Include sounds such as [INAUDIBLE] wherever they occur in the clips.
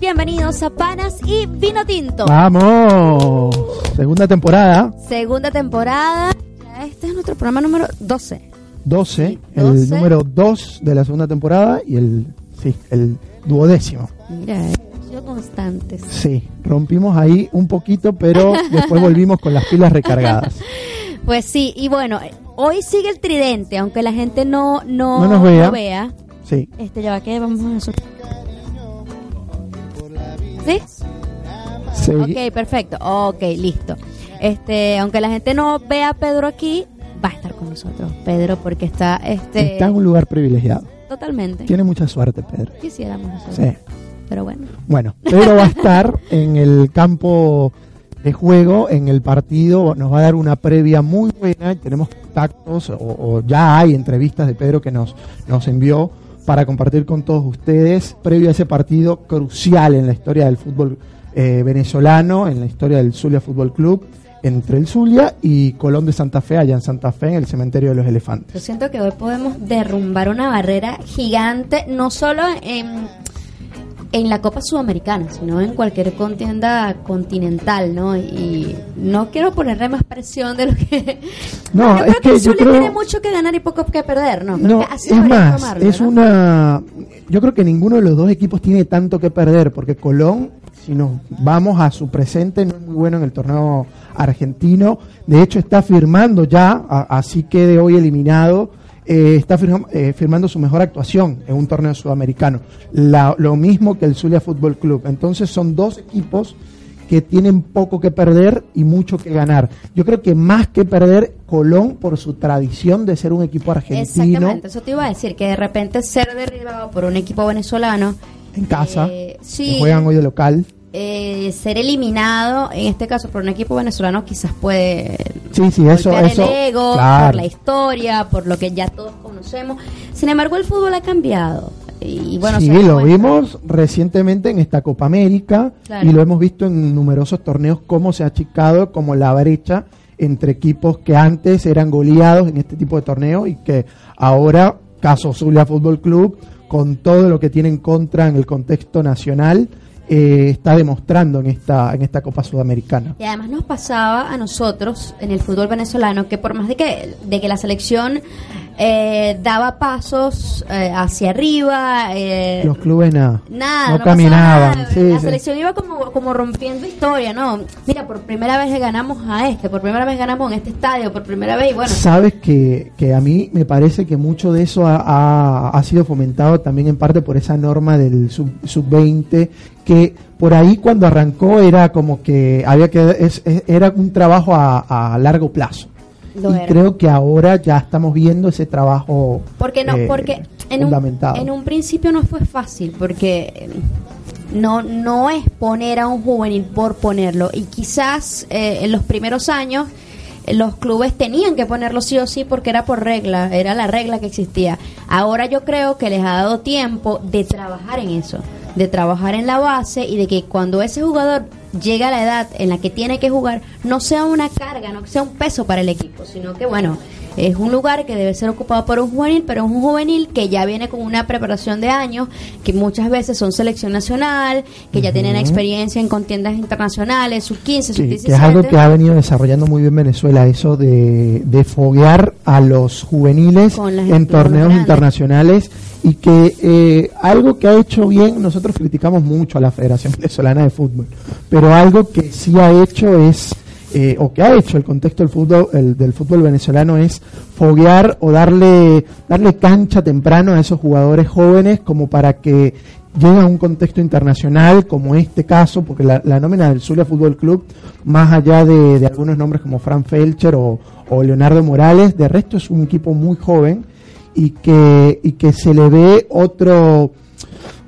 Bienvenidos a Panas y Vino Tinto. Vamos, segunda temporada, Segunda temporada. Este es nuestro programa número 12. 12, Sí, el 12. número 2 de la segunda temporada y el, sí, el duodécimo. Mira, sido constantes. Sí, rompimos ahí un poquito, pero [LAUGHS] después volvimos con las pilas recargadas. Pues sí, y bueno, hoy sigue el tridente, aunque la gente no, no, No nos vea. no vea. Sí, Este, ya va, que vamos a ¿Sí? Ok, perfecto. Ok, listo. Este, aunque la gente no vea a Pedro aquí, va a estar con nosotros, Pedro, porque está, este, está en un lugar privilegiado. totalmente. Tiene mucha suerte, Pedro. Quisiéramos nosotros. Sí. Pero bueno. Bueno, Pedro va a estar en el campo de juego, en el partido, nos va a dar una previa muy buena, y tenemos contactos o, o ya hay entrevistas de Pedro que nos, nos envió para compartir con todos ustedes, previo a ese partido crucial en la historia del fútbol eh, venezolano, en la historia del Zulia Fútbol Club, entre el Zulia y Colón de Santa Fe, allá en Santa Fe, en el cementerio de los elefantes. Yo siento que hoy podemos derrumbar una barrera gigante, no solo en, en la Copa Sudamericana, sino en cualquier contienda continental, ¿no? Y no quiero ponerle más presión de lo que... No, yo es creo que yo creo- tiene mucho que ganar y poco que perder, ¿no? Creo No, que así es que más, tomarlo, es ¿no? una... Yo creo que ninguno de los dos equipos tiene tanto que perder, porque Colón, si nos vamos a su presente, no es muy bueno en el torneo argentino. De hecho, está firmando ya, a- así quede hoy eliminado, eh, está firma- eh, firmando su mejor actuación en un torneo sudamericano. La- lo mismo que el Zulia Fútbol Club. Entonces son dos equipos que tienen poco que perder y mucho que ganar. Yo creo que más que perder Colón por su tradición de ser un equipo argentino Exactamente, eso te iba a decir, que de repente ser derribado por un equipo venezolano, en casa, Eh, que juegan hoy de local. Eh, ser eliminado, en este caso por un equipo venezolano, quizás puede Sí, sí, eso, golpear eso. el ego, claro. por la historia, por lo que ya todos conocemos. Sin embargo, el fútbol ha cambiado. Y bueno, sí, lo vimos recientemente en esta Copa América Claro. y lo hemos visto en numerosos torneos cómo se ha achicado como la brecha entre equipos que antes eran goleados en este tipo de torneos y que ahora, caso Zulia Fútbol Club, con todo lo que tiene en contra en el contexto nacional, eh, está demostrando en esta, en esta Copa Sudamericana. Y además nos pasaba a nosotros en el fútbol venezolano que por más de que, de que la selección eh, daba pasos eh, hacia arriba, eh, Los clubes nada, Nada, no, no, caminaban. pasaba nada. sí, la sí. selección iba como, como rompiendo historia, ¿no? Mira, por primera vez le ganamos a este, por primera vez ganamos en este estadio, por primera vez, y bueno, Sabes que, que a mí me parece que mucho de eso ha, ha- ha sido fomentado también en parte por esa norma del sub- sub-20, que por ahí cuando arrancó era como que había que es- era un trabajo a, a largo plazo. Lo y era. creo que ahora ya estamos viendo ese trabajo porque no, eh, porque en un, en un principio no fue fácil, porque eh, no, no es poner a un juvenil por ponerlo, y quizás eh, en los primeros años eh, los clubes tenían que ponerlo sí o sí porque era por regla, era la regla que existía. Ahora yo creo que les ha dado tiempo de trabajar en eso, de trabajar en la base y de que cuando ese jugador llega a la edad en la que tiene que jugar, no sea una carga, no sea un peso para el equipo, sino que bueno, es un lugar que debe ser ocupado por un juvenil, pero es un juvenil que ya viene con una preparación de años, que muchas veces son selección nacional, que ya tienen experiencia en contiendas internacionales, sub 15, sub Sí, 17. que es algo que ha venido desarrollando muy bien Venezuela, eso de, de foguear a los juveniles en torneos grandes. internacionales y que eh, algo que ha hecho bien, nosotros criticamos mucho a la Federación Venezolana de Fútbol, pero algo que sí ha hecho es eh, o que ha hecho el contexto del fútbol, el, del fútbol venezolano es foguear o darle, darle cancha temprano a esos jugadores jóvenes como para que lleguen a un contexto internacional como este caso, porque la, nómina del Zulia Fútbol Club, más allá de, de algunos nombres como Fran Felcher o, o Leonardo Morales, de resto es un equipo muy joven y que, y que se le ve otro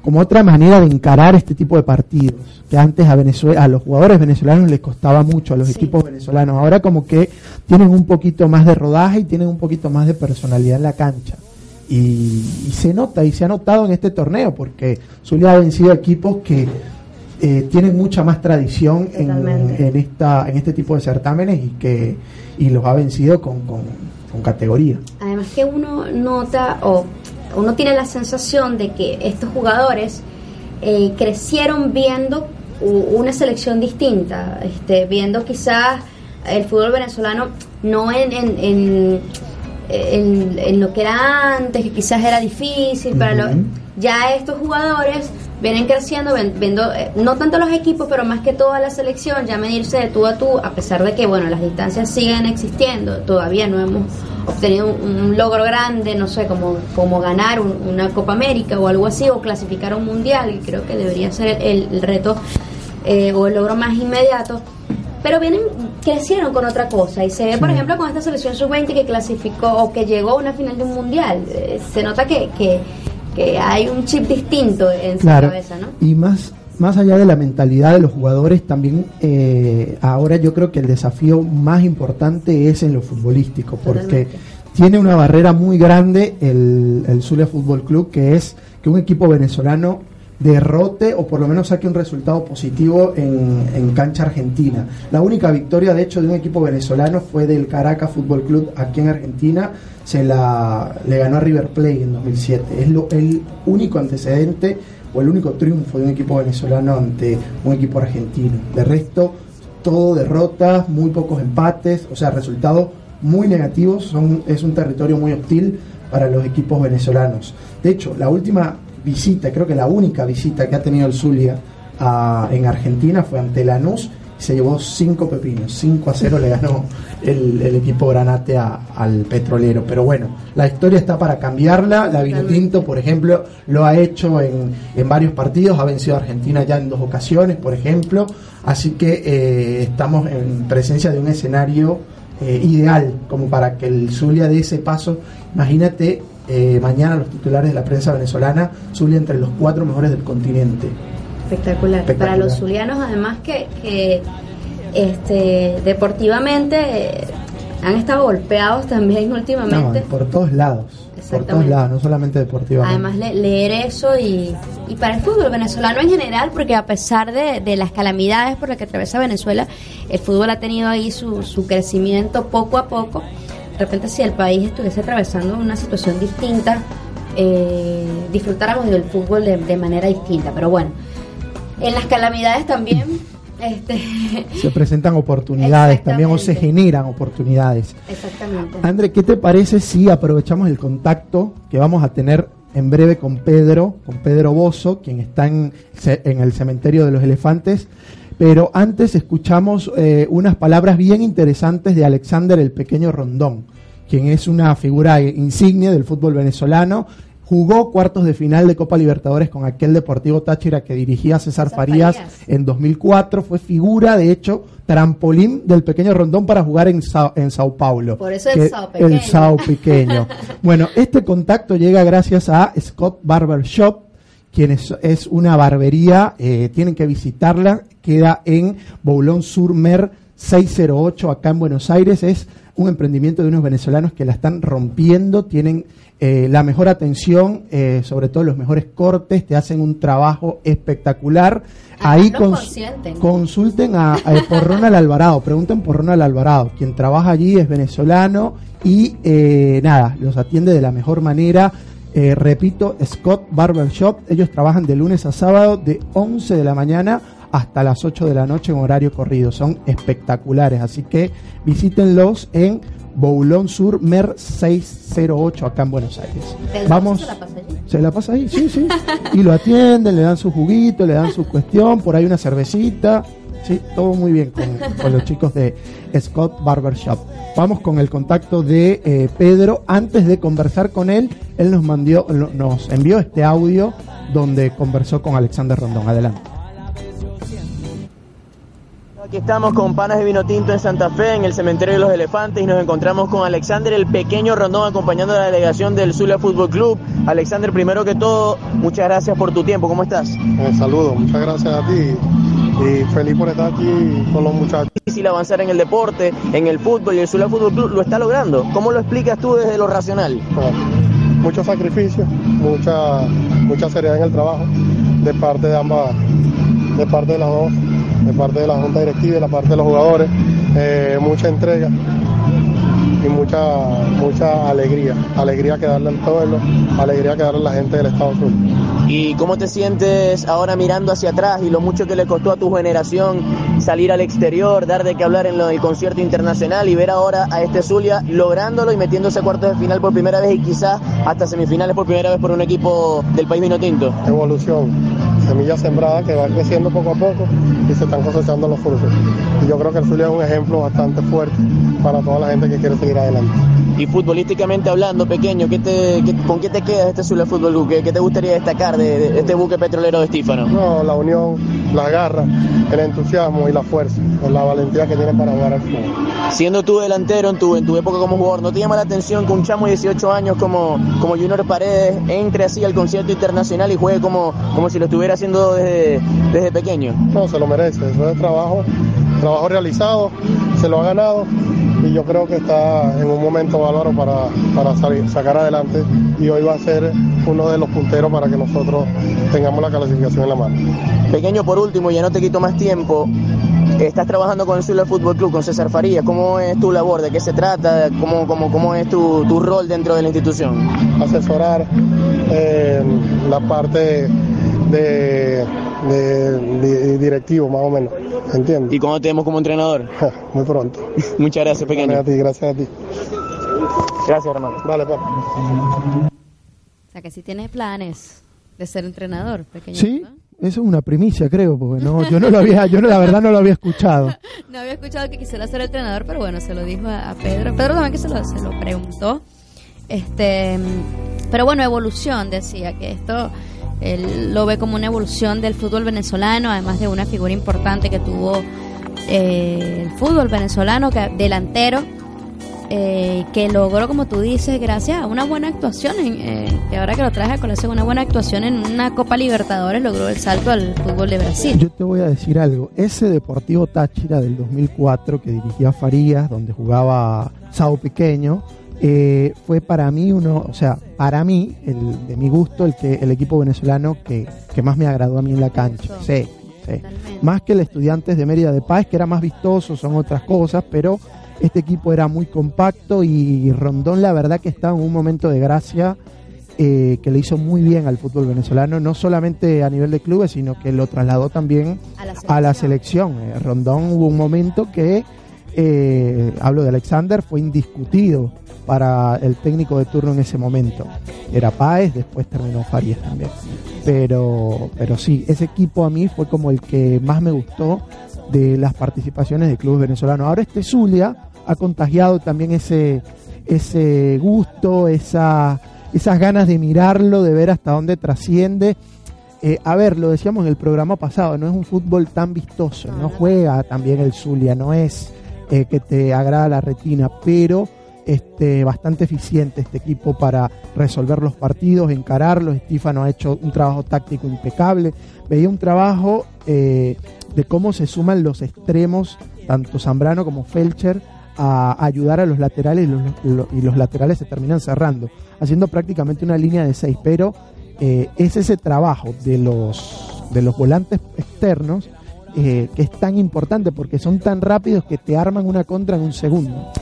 como otra manera de encarar este tipo de partidos que antes a Venezuela a los jugadores venezolanos les costaba mucho a los equipos venezolanos. Ahora como que tienen un poquito más de rodaje y tienen un poquito más de personalidad en la cancha. Y, se nota y se ha notado en este torneo porque Zulia ha vencido equipos que eh, tienen mucha más tradición en, en, esta en este tipo de certámenes y que y los ha vencido con, con, categoría. Además que uno nota o uno tiene la sensación de que estos jugadores eh, crecieron viendo una selección distinta, este, viendo quizás el fútbol venezolano no en, en, en, lo que era antes, que quizás era difícil, para ya estos jugadores vienen creciendo, viendo, eh, no tanto los equipos, pero más que toda la selección, ya medirse de tú a tú, a pesar de que, bueno, las distancias siguen existiendo, todavía no hemos obtenido un, logro grande, no sé, como, como ganar una Copa América o algo así, o clasificar a un mundial, y creo que debería ser el, reto eh, o el logro más inmediato. Pero vienen, crecieron con otra cosa. Y se ve, por ejemplo, con esta selección sub-20 que clasificó o que llegó a una final de un mundial. Eh, se nota que, que hay un chip distinto en su cabeza, ¿no? Y más, más allá de la mentalidad de los jugadores, también eh, ahora yo creo que el desafío más importante es en lo futbolístico, porque tiene una barrera muy grande el, el Zulia Fútbol Club, que es que un equipo venezolano derrote o por lo menos saque un resultado positivo en, en, cancha argentina. La única victoria, de hecho, de un equipo venezolano fue del Caracas Fútbol Club aquí en Argentina. Se la le ganó a River Plate en 2007. Es lo, el único antecedente o el único triunfo de un equipo venezolano ante un equipo argentino. De resto, todo derrotas, muy pocos empates, o sea, resultados muy negativos. Son, es un territorio muy hostil para los equipos venezolanos. De hecho, la última visita, creo que la única visita que ha tenido el Zulia en Argentina fue ante Lanús y se llevó cinco pepinos, 5 a 0 le ganó el, equipo Granate al petrolero. Pero bueno, la historia está para cambiarla. La Vinotinto, por ejemplo, lo ha hecho en, en, varios partidos, ha vencido a Argentina ya en dos ocasiones, por ejemplo. Así que eh, estamos en presencia de un escenario eh, ideal como para que el Zulia dé ese paso. Imagínate eh, mañana los titulares de la prensa venezolana, Zulia entre los cuatro mejores del continente. Espectacular. Para los zulianos, además que, este, deportivamente eh, han estado golpeados también [LAUGHS] últimamente. por todos lados. Por todos lados, no solamente deportivamente. Además, leer eso y, y para el fútbol venezolano en general, porque a pesar de, de las calamidades por las que atraviesa Venezuela, el fútbol ha tenido ahí su, su crecimiento poco a poco de repente si el país estuviese atravesando una situación distinta, eh, disfrutáramos del fútbol de, manera distinta. Pero bueno, en las calamidades también... Este... Se presentan oportunidades también o se generan oportunidades. Exactamente. André, ¿qué te parece si aprovechamos el contacto que vamos a tener en breve con Pedro, con Pedro Bozo, quien está en, en el cementerio de los elefantes, pero antes escuchamos eh, unas palabras bien interesantes de Alexander el Pequeño Rondón, quien es una figura insignia del fútbol venezolano. Jugó cuartos de final de Copa Libertadores con aquel Deportivo Táchira que dirigía César, Farías, en 2004. Fue figura, de hecho, trampolín del Pequeño Rondón para jugar en, en Sao Paulo. Por eso el Sao Pequeño. El Sao [LAUGHS] Pequeño. bueno, este contacto llega gracias a Scott Barber Shop, quien es, una barbería, eh, tienen que visitarla, queda en Boulon Sur Mer 608 acá en Buenos Aires, es un emprendimiento de unos venezolanos que la están rompiendo, tienen eh, la mejor atención, eh, sobre todo los mejores cortes, te hacen un trabajo espectacular. Ahí consulten a, por Ronald Alvarado, pregunten por Ronald Alvarado, quien trabaja allí es venezolano y nada, los atiende de la mejor manera eh, repito, Scott Barber Shop. Ellos trabajan de lunes a sábado de 11 de la mañana hasta las 8 de la noche en horario corrido. Son espectaculares, así que visítenlos en Boulón Sur Mer 608 acá en Buenos Aires. Vamos. Se la pasa ahí? Sí, sí. [LAUGHS] y lo atienden, le dan su juguito, le dan su cuestión, por ahí una cervecita. sí, todo muy bien con, los chicos de Scott Barbershop. Vamos con el contacto de eh, Pedro. Antes de conversar con él, él nos, mandó, nos envió este audio donde conversó con Alexander Rondón. Adelante. Aquí estamos con Panas de Vino Tinto en Santa Fe, en el Cementerio de los Elefantes, y nos encontramos con Alexander, el pequeño Rondón, acompañando a la delegación del Zulia Fútbol Club. Alexander, primero que todo, muchas gracias por tu tiempo. ¿Cómo estás? Un saludo, muchas gracias a ti y feliz por estar aquí con los muchachos. Difícil avanzar en el deporte, en el fútbol, y el Zulia Fútbol Club lo está logrando. ¿Cómo lo explicas tú desde lo racional? mucho sacrificio, mucha, mucha seriedad en el trabajo de parte de ambas, de parte de las dos de parte de la Junta Directiva y de la parte de los jugadores, eh, mucha entrega y mucha, mucha alegría. Alegría que darle al pueblo, alegría que darle a la gente del Estado Sur. ¿Y cómo te sientes ahora mirando hacia atrás y lo mucho que le costó a tu generación salir al exterior, dar de qué hablar en el concierto internacional y ver ahora a este Zulia lográndolo y metiéndose a cuartos de final por primera vez y quizás hasta semifinales por primera vez por un equipo del país vino tinto? Evolución, semilla sembrada que va creciendo poco a poco y se están cosechando los frutos. Y yo creo que el Zulia es un ejemplo bastante fuerte para toda la gente que quiere seguir adelante. Y futbolísticamente hablando, pequeño, ¿qué te, ¿con qué te queda este Zulia Fútbol Club? ¿Qué, te gustaría destacar de, este buque petrolero de Estífano? No, la unión, la garra, el entusiasmo y la fuerza, la valentía que tienen para jugar al fútbol. Siendo tú delantero en tu, en tu época como jugador, ¿no te llama la atención que un chamo de 18 años como, como Junior Paredes entre así al concierto internacional y juegue como, como si lo estuviera haciendo desde, desde pequeño? No, se lo merece, eso es trabajo, trabajo realizado, se lo ha ganado y yo creo que está en un momento bárbaro para, para sacar adelante y hoy va a ser uno de los punteros para que nosotros tengamos la clasificación en la mano. Pequeño, por último, ya no te quito más tiempo. Estás trabajando con el Zulia Fútbol Club, con César Farías. ¿Cómo es tu labor? ¿De qué se trata? ¿Cómo, cómo, cómo es tu, tu rol dentro de la institución? Asesorar eh, la parte de, de, directivo, más o menos. ¿Entiendes? ¿Y cómo te vemos como entrenador? Muy pronto. [LAUGHS] Muchas gracias, pequeño. Gracias a ti, gracias a ti. Gracias, hermano. Vale, papá. O sea, que si tienes planes de ser entrenador, pequeño. Sí. Eso es una primicia, creo, porque no, yo no lo [LAUGHS] había, yo no, la verdad no lo había escuchado. [LAUGHS] no había escuchado que quisiera ser entrenador, pero bueno, se lo dijo a, Pedro. Pedro también que se lo, se lo preguntó. Este, pero bueno, evolución, decía que esto él lo ve como una evolución del fútbol venezolano, además de una figura importante que tuvo eh, el fútbol venezolano, que, delantero, eh, que logró, como tú dices, gracias a una buena actuación, en, eh, que ahora que lo traje a colación, una buena actuación en una Copa Libertadores, logró el salto al fútbol de Brasil. Yo te voy a decir algo, ese Deportivo Táchira del 2004 que dirigía Farías, donde jugaba Sao Pequeño, eh, fue para mí uno, o sea, para mí, el, de mi gusto, el que el equipo venezolano que, más me agradó a mí en la cancha. Sí, sí. Más que el Estudiantes de Mérida de Paz, que era más vistoso, son otras cosas, pero este equipo era muy compacto y Rondón la verdad que estaba en un momento de gracia eh, que le hizo muy bien al fútbol venezolano, no solamente a nivel de clubes, sino que lo trasladó también a la selección. Eh, Rondón hubo un momento que, hablo de Alexander, fue indiscutido para el técnico de turno en ese momento. Era Páez, después terminó Farías también. Pero, pero sí, ese equipo a mí fue como el que más me gustó de las participaciones de clubes venezolanos. Ahora este Zulia ha contagiado también ese, ese gusto, esa, esas ganas de mirarlo, de ver hasta dónde trasciende. Eh, a ver, lo decíamos en el programa pasado, no es un fútbol tan vistoso, no juega también el Zulia, no es eh, que te agrada la retina, pero este, bastante eficiente este equipo para resolver los partidos, encararlos. Estífano ha hecho un trabajo táctico impecable. Veía un trabajo eh, de cómo se suman los extremos, tanto Zambrano como Felcher, a ayudar a los laterales y los, laterales se terminan cerrando, haciendo prácticamente una línea de seis. Pero eh, es ese trabajo de los, de los volantes externos eh, que es tan importante porque son tan rápidos que te arman una contra en un segundo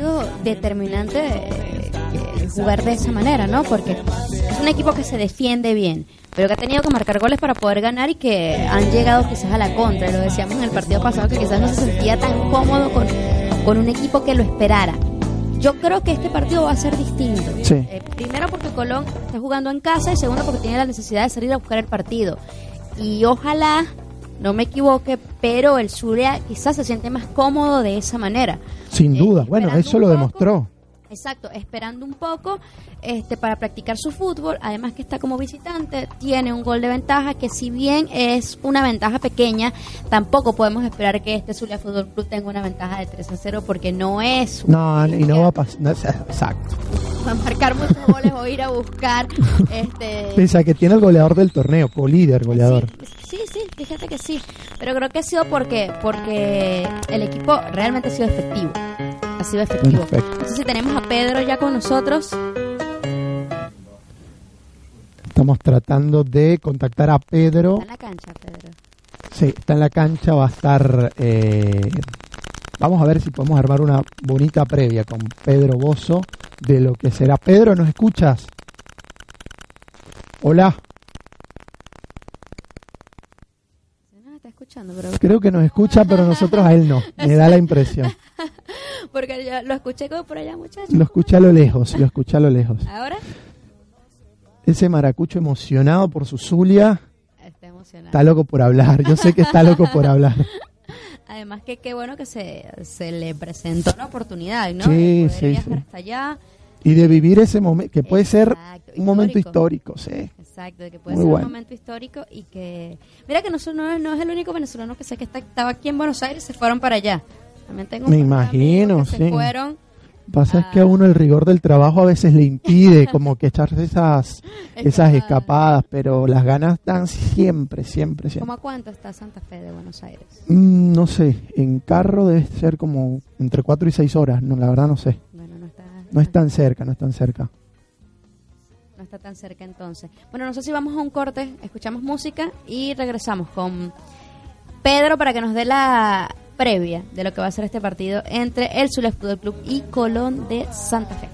sido determinante eh, jugar de esa manera, ¿no? Porque es un equipo que se defiende bien, pero que ha tenido que marcar goles para poder ganar y que han llegado quizás a la contra. Lo decíamos en el partido pasado que quizás no se sentía tan cómodo con, con un equipo que lo esperara. Yo creo que este partido va a ser distinto. Eh, primero porque Colón está jugando en casa y segundo porque tiene la necesidad de salir a buscar el partido. Y ojalá no me equivoque, pero el Zulia quizás se siente más cómodo de esa manera. Sin Eh, duda, bueno, eso lo poco. demostró. Exacto, esperando un poco este, para practicar su fútbol, además que está como visitante, tiene un gol de ventaja que si bien es una ventaja pequeña, tampoco podemos esperar que este Zulia Fútbol Club tenga una ventaja de 3 a 0 porque no es No, y no va a pasar. no, exacto. [LAUGHS] va a marcar muchos goles o ir a buscar [LAUGHS] este Pese a que tiene el goleador del torneo, co-líder goleador. Sí, sí, sí, fíjate que sí. Pero creo que ha sido porque, porque el equipo realmente ha sido efectivo. Ha sido efectivo. Perfecto. Entonces, si tenemos a Pedro ya con nosotros, Estamos tratando de contactar a Pedro. está en la cancha, Pedro. Sí, está en la cancha, va a estar... eh, vamos a ver si podemos armar una bonita previa con Pedro Bozo de lo que será. Pedro, ¿nos escuchas? Hola, No, está escuchando, pero creo que nos escucha, pero nosotros a él no. Me da la [LAUGHS] impresión. porque yo lo escuché como por allá, muchachos. Lo escuché a lo lejos, lo escuché a lo lejos. Ahora Ese maracucho emocionado por su Zulia, está emocionado. está loco por hablar. Yo sé que está loco por hablar. [LAUGHS] Además que qué bueno que se, se le presentó una oportunidad, ¿no? Sí, de poder sí, viajar sí. hasta allá. Y de vivir ese momento, que puede ser un momento histórico, sí. Exacto, de que puede Muy ser bueno. un momento histórico y que... Mira que no, es- no es el único venezolano que sé que está, estaba aquí en Buenos Aires y se fueron para allá. También tengo Me imagino, sí. Se fueron. Pasa es que a uno el rigor del trabajo a veces le impide [LAUGHS] como que echarse esas, esas escapadas, pero las ganas están siempre, siempre, ¿Cómo siempre. a cuánto está Santa Fe de Buenos Aires? Mm, no sé, en carro debe ser como entre 4 y 6 horas, no, la verdad no sé. Bueno, no está, No es tan cerca, no es tan cerca. Está tan cerca entonces. Bueno, no sé si vamos a un corte, escuchamos música y regresamos con Pedro para que nos dé la previa de lo que va a ser este partido entre el Zulia Fútbol Club y Colón de Santa Fe.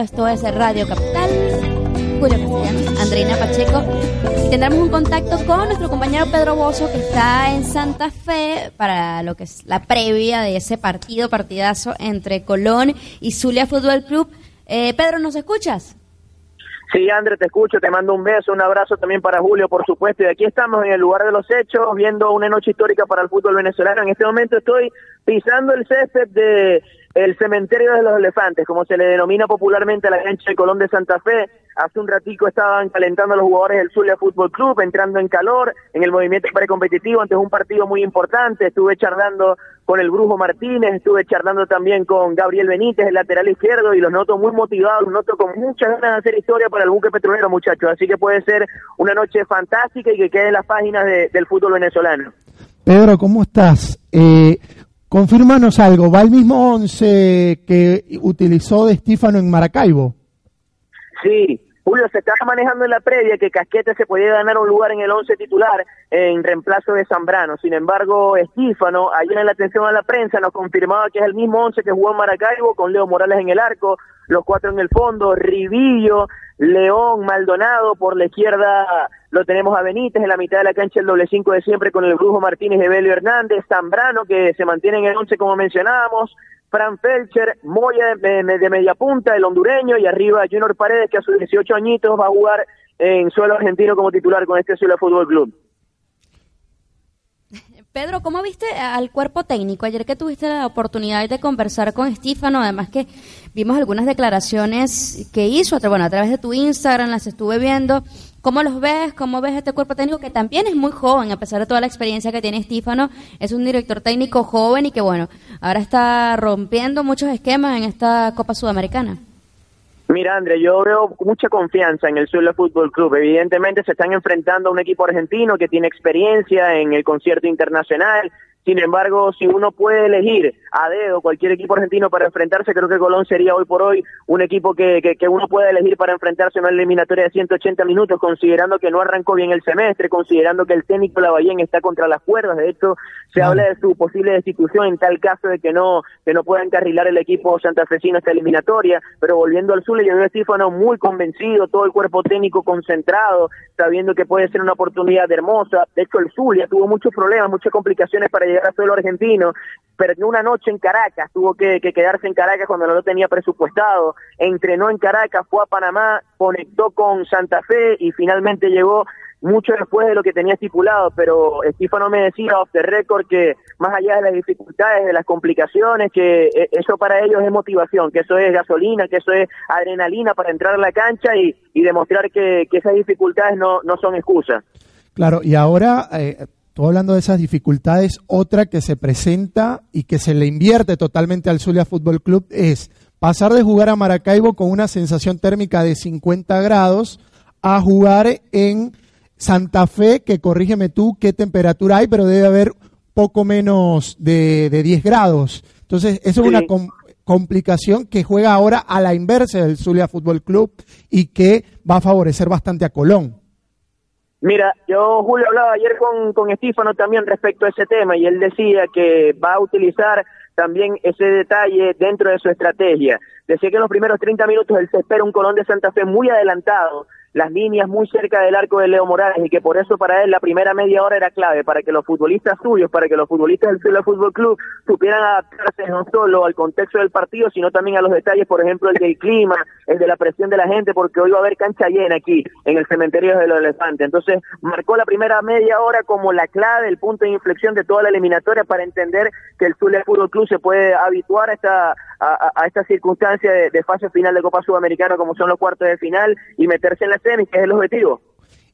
Esto es Radio Capital, Julio Castellanos, Andreina Pacheco. Y tendremos un contacto con nuestro compañero Pedro Bozo que está en Santa Fe para lo que es la previa de ese partido, partidazo entre Colón y Zulia Fútbol Club. Eh, Pedro, ¿nos escuchas? Sí, André, te escucho, te mando un beso, un abrazo también para Julio, por supuesto. Y aquí estamos en el lugar de los hechos, viendo una noche histórica para el fútbol venezolano. En este momento estoy pisando el césped de el cementerio de los elefantes, como se le denomina popularmente a la cancha de Colón de Santa Fe. Hace un ratico estaban calentando los jugadores del Zulia Fútbol Club, entrando en calor en el movimiento precompetitivo antes de un partido muy importante. Estuve charlando con el Brujo Martínez, estuve charlando también con Gabriel Benítez, el lateral izquierdo, y los noto muy motivados, los noto con muchas ganas de hacer historia para el buque petrolero, muchachos. Así que puede ser una noche fantástica y que quede en las páginas del fútbol venezolano. Pedro, ¿cómo estás? Eh, confírmanos algo, ¿va el mismo once que utilizó de Estífano en Maracaibo? Sí, Julio, se estaba manejando en la previa que Casquete se podía ganar un lugar en el once titular en reemplazo de Zambrano. Sin embargo, Estífano, ayer en la atención a la prensa, nos confirmaba que es el mismo once que jugó en Maracaibo, con Leo Morales en el arco, los cuatro en el fondo, Rivillo, León, Maldonado, por la izquierda lo tenemos a Benítez, en la mitad de la cancha el doble cinco de siempre con el Brujo Martínez Evelio Hernández, Zambrano, que se mantiene en el once como mencionábamos, Fran Felcher, Moya de, media punta, el hondureño, y arriba Junior Paredes, que a sus 18 añitos va a jugar en suelo argentino como titular con este suelo Fútbol Club. Pedro, ¿cómo viste al cuerpo técnico? Ayer que tuviste la oportunidad de conversar con Estífano, además que vimos algunas declaraciones que hizo, bueno, a través de tu Instagram, las estuve viendo. ¿Cómo los ves? ¿Cómo ves este cuerpo técnico que también es muy joven, a pesar de toda la experiencia que tiene Estífano? Es un director técnico joven y que, bueno, ahora está rompiendo muchos esquemas en esta Copa Sudamericana. Mira, André, yo veo mucha confianza en el Zulia Fútbol Club. Evidentemente se están enfrentando a un equipo argentino que tiene experiencia en el concierto internacional, sin embargo, si uno puede elegir a dedo cualquier equipo argentino para enfrentarse, creo que Colón sería hoy por hoy un equipo que, que, uno puede elegir para enfrentarse en una eliminatoria de 180 minutos, considerando que no arrancó bien el semestre, considerando que el técnico Lavallén está contra las cuerdas. De hecho, se habla de su posible destitución en tal caso de que no que no pueda encarrilar el equipo santafesino esta eliminatoria. Pero volviendo al Zulia, yo veo a Estífano muy convencido, todo el cuerpo técnico concentrado, sabiendo que puede ser una oportunidad hermosa. De hecho, el Zulia tuvo muchos problemas, muchas complicaciones para llegar suelo argentino, perdió una noche en Caracas, tuvo que, quedarse en Caracas cuando no lo tenía presupuestado, entrenó en Caracas, fue a Panamá, conectó con Santa Fe y finalmente llegó mucho después de lo que tenía estipulado, pero Estífano me decía off the record que más allá de las dificultades, de las complicaciones, que eh, eso para ellos es motivación, que eso es gasolina, que eso es adrenalina para entrar a la cancha y, demostrar que, esas dificultades no, no son excusas. Claro, y ahora eh, hablando de esas dificultades, otra que se presenta y que se le invierte totalmente al Zulia Fútbol Club es pasar de jugar a Maracaibo con una sensación térmica de 50 grados a jugar en Santa Fe, que corrígeme tú qué temperatura hay, pero debe haber poco menos de, 10 grados. Entonces, eso es una complicación que juega ahora a la inversa del Zulia Fútbol Club y que va a favorecer bastante a Colón. Mira, yo, Julio, hablaba ayer con, con Estífano también respecto a ese tema y él decía que va a utilizar también ese detalle dentro de su estrategia. Decía que en los primeros 30 minutos él se espera un Colón de Santa Fe muy adelantado, las líneas muy cerca del arco de Leo Morales y que por eso para él la primera media hora era clave, para que los futbolistas suyos, para que los futbolistas del Ciudad Fútbol Club supieran adaptarse no solo al contexto del partido, sino también a los detalles, por ejemplo, el del clima, el de la presión de la gente, porque hoy va a haber cancha llena aquí en el cementerio de los elefantes. Entonces, marcó la primera media hora como la clave, el punto de inflexión de toda la eliminatoria para entender que el Zulia Fútbol Club se puede habituar a esta, a, esta circunstancia de, de fase final de Copa Sudamericana como son los cuartos de final y meterse en la que es el objetivo.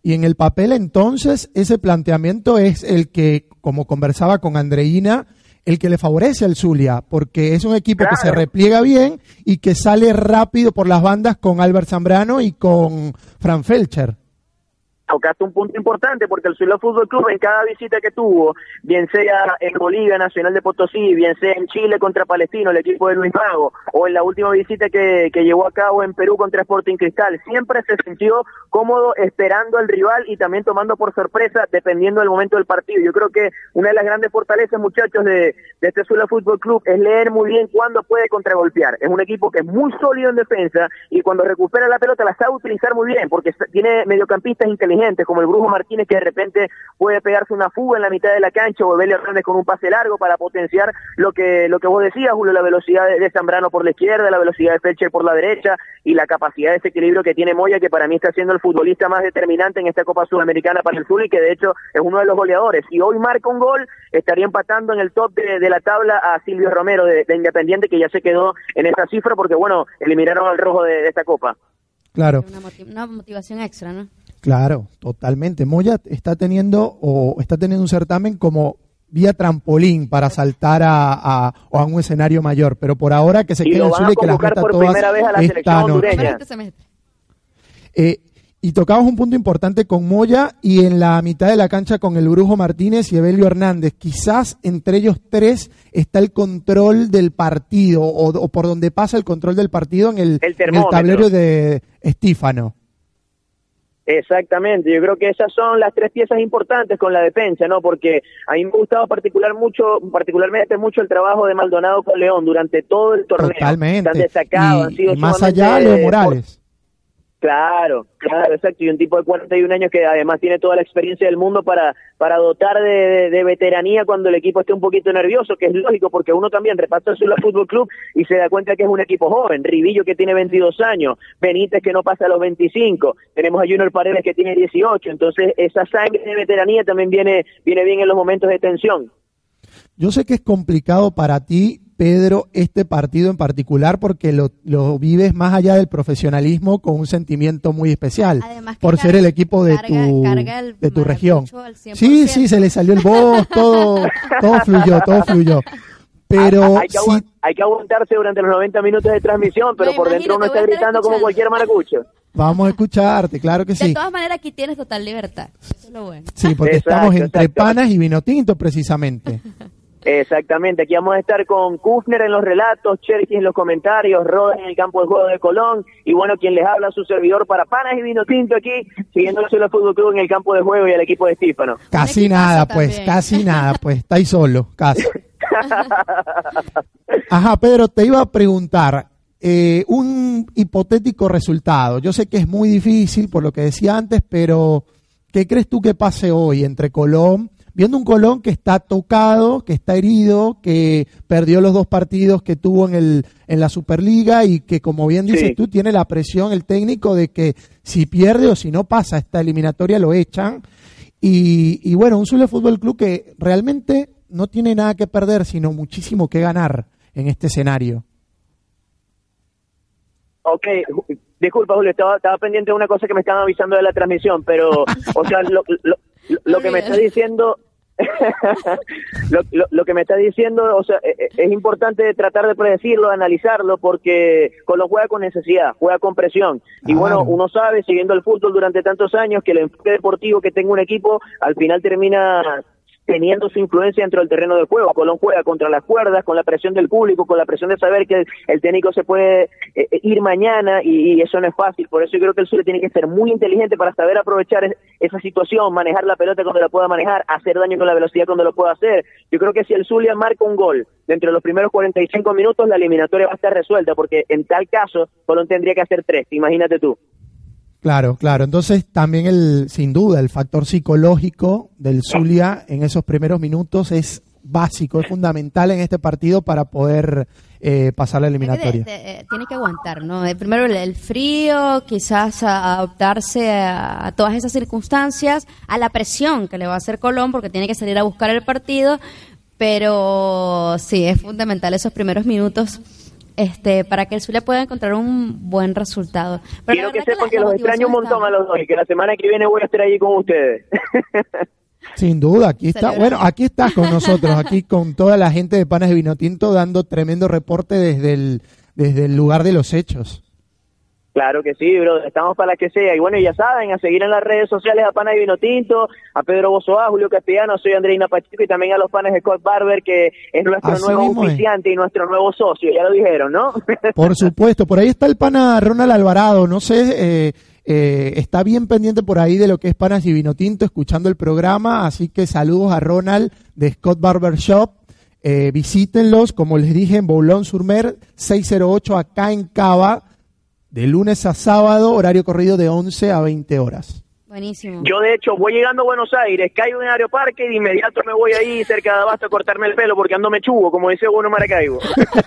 Y en el papel entonces ese planteamiento es el que, como conversaba con Andreina, el que le favorece al Zulia, porque es un equipo que se repliega bien y que sale rápido por las bandas con Albert Zambrano y con Fran Felcher tocaste un punto importante porque el Zulia Fútbol Club en cada visita que tuvo, bien sea en Bolivia Nacional de Potosí, bien sea en Chile contra Palestino, el equipo de Luis Mago, o en la última visita que, que llevó a cabo en Perú contra Sporting Cristal, siempre se sintió cómodo esperando al rival y también tomando por sorpresa dependiendo del momento del partido. Yo creo que una de las grandes fortalezas, muchachos, de, de este Zulia Fútbol Club es leer muy bien cuándo puede contragolpear. Es un equipo que es muy sólido en defensa y cuando recupera la pelota la sabe utilizar muy bien porque tiene mediocampistas inteligentes inteligentes, como el Brujo Martínez que de repente puede pegarse una fuga en la mitad de la cancha o Evelio Hernández con un pase largo para potenciar lo que, lo que vos decías, Julio, la velocidad de, Zambrano por la izquierda, la velocidad de Felcher por la derecha y la capacidad de ese equilibrio que tiene Moya, que para mí está siendo el futbolista más determinante en esta Copa Sudamericana para el Sur y que de hecho es uno de los goleadores. Si hoy marca un gol, estaría empatando en el top de, la tabla a Silvio Romero de, Independiente, que ya se quedó en esa cifra porque, bueno, eliminaron al rojo de, esta Copa. Claro. Una, motivación extra, ¿no? Claro, totalmente. Moya está teniendo o está teniendo un certamen como vía trampolín para saltar a, a, a un escenario mayor, pero por ahora que se quede en Zulia y que las meta todas esta noche. Eh, y tocamos un punto importante con Moya y en la mitad de la cancha con el Brujo Martínez y Evelio Hernández. Quizás entre ellos tres está el control del partido o, por donde pasa el control del partido en el, en el tablero de Estífano. Exactamente, yo creo que esas son las tres piezas importantes con la defensa, ¿no? Porque a mí me ha gustado particular mucho, particularmente mucho el trabajo de Maldonado con León durante todo el torneo. Totalmente. destacado, y, más allá de Morales. Claro, claro, exacto. Y un tipo de 41 años que además tiene toda la experiencia del mundo para, para dotar de, de, veteranía cuando el equipo esté un poquito nervioso, que es lógico porque uno también repasa el Fútbol Club y se da cuenta que es un equipo joven. Rivillo que tiene 22 años, Benítez que no pasa a los 25, tenemos a Junior Paredes que tiene 18. Entonces esa sangre de veteranía también viene, viene bien en los momentos de tensión. Yo sé que es complicado para ti Pedro, este partido en particular porque lo, lo, vives más allá del profesionalismo con un sentimiento muy especial por ser el equipo de tu, de tu región. Sí, sí, se le salió el voz, todo, todo fluyó, todo fluyó. Pero hay, que hay, que aguantarse durante los 90 minutos de transmisión, pero por dentro uno está gritando como cualquier maracucho. Vamos a escucharte, claro que sí. De todas maneras, aquí tienes total libertad. Eso es lo bueno. Sí, porque estamos entre panas y vino tinto, precisamente. [LAUGHS] Exactamente, aquí vamos a estar con Kufner en los relatos, Cherky en los comentarios, Rodas en el campo de juego de Colón y bueno, quien les habla, su servidor para Panas y Vino Tinto aquí, siguiendo el Fútbol Club en el campo de juego y el equipo de Estífano. Casi nada, pues, casi nada, pues, está ahí solo, casi. [LAUGHS] Ajá, Pedro, te iba a preguntar, eh, un hipotético resultado. Yo sé que es muy difícil por lo que decía antes, pero ¿qué crees tú que pase hoy entre Colón viendo un Colón que está tocado, que está herido, que perdió los dos partidos que tuvo en, el, en la Superliga y que, como bien dices tú, tiene la presión el técnico de que si pierde o si no pasa esta eliminatoria lo echan. Y, y bueno, un Zulia Fútbol Club que realmente no tiene nada que perder, sino muchísimo que ganar en este escenario. Ok, disculpa Julio, estaba, estaba pendiente de una cosa que me estaban avisando de la transmisión, pero, o sea, lo, lo [LAUGHS] que me está diciendo [LAUGHS] lo, que me está diciendo, o sea, e, e, es importante tratar de predecirlo, analizarlo, porque Colón juega con necesidad, juega con presión. Y bueno, uno sabe, siguiendo el fútbol durante tantos años, que el enfoque deportivo que tenga un equipo al final termina teniendo su influencia dentro del terreno de juego. Colón juega contra las cuerdas, con la presión del público, con la presión de saber que el, técnico se puede eh, eh, ir mañana y, eso no es fácil. Por eso yo creo que el Sur tiene que ser muy inteligente para saber aprovechar esa situación, manejar la pelota cuando la pueda manejar, hacer daño con la velocidad cuando lo pueda hacer. Yo creo que si el Zulia marca un gol dentro de los primeros 45 minutos, la eliminatoria va a estar resuelta, porque en tal caso Colón tendría que hacer tres, imagínate tú. Claro, claro. Entonces también el, sin duda, el factor psicológico del Zulia en esos primeros minutos es básico, es fundamental en este partido para poder eh, pasar la eliminatoria. Eh, tiene que aguantar, ¿no? Eh, primero el, frío, quizás adaptarse a, todas esas circunstancias, a la presión que le va a hacer Colón porque tiene que salir a buscar el partido, pero sí, es fundamental esos primeros minutos este, para que el Zulia pueda encontrar un buen resultado. Quiero que sepan que, los extraño un montón a los dos y que la semana que viene voy a estar allí con ustedes. [LAUGHS] Sin duda, aquí está, bueno, aquí estás con nosotros, aquí con toda la gente de Panas de Vinotinto dando tremendo reporte desde el, desde el lugar de los hechos. Claro que sí, bro, estamos para la que sea. Y bueno, ya saben, a seguir en las redes sociales a Pana y Vino Tinto, a Pedro Bozoa, a Julio Castellano, soy Andreina Pacheco y también a los panes de Scott Barber, que es nuestro nuevo oficiante y nuestro nuevo socio, ya lo dijeron, ¿no? [LAUGHS] Por supuesto, por ahí está el pana Ronald Alvarado, no sé, eh, eh, está bien pendiente por ahí de lo que es Panas y Vino Tinto, escuchando el programa, así que saludos a Ronald de Scott Barber Shop. Eh, visítenlos, como les dije, en Boulon Surmer 608 acá en Cava de lunes a sábado, horario corrido de 11 a 20 horas. Buenísimo. Yo, de hecho, voy llegando a Buenos Aires, caigo en Aeroparque y de inmediato me voy ahí cerca de Abasto a cortarme el pelo porque ando mechugo, como dice uno Maracaibo.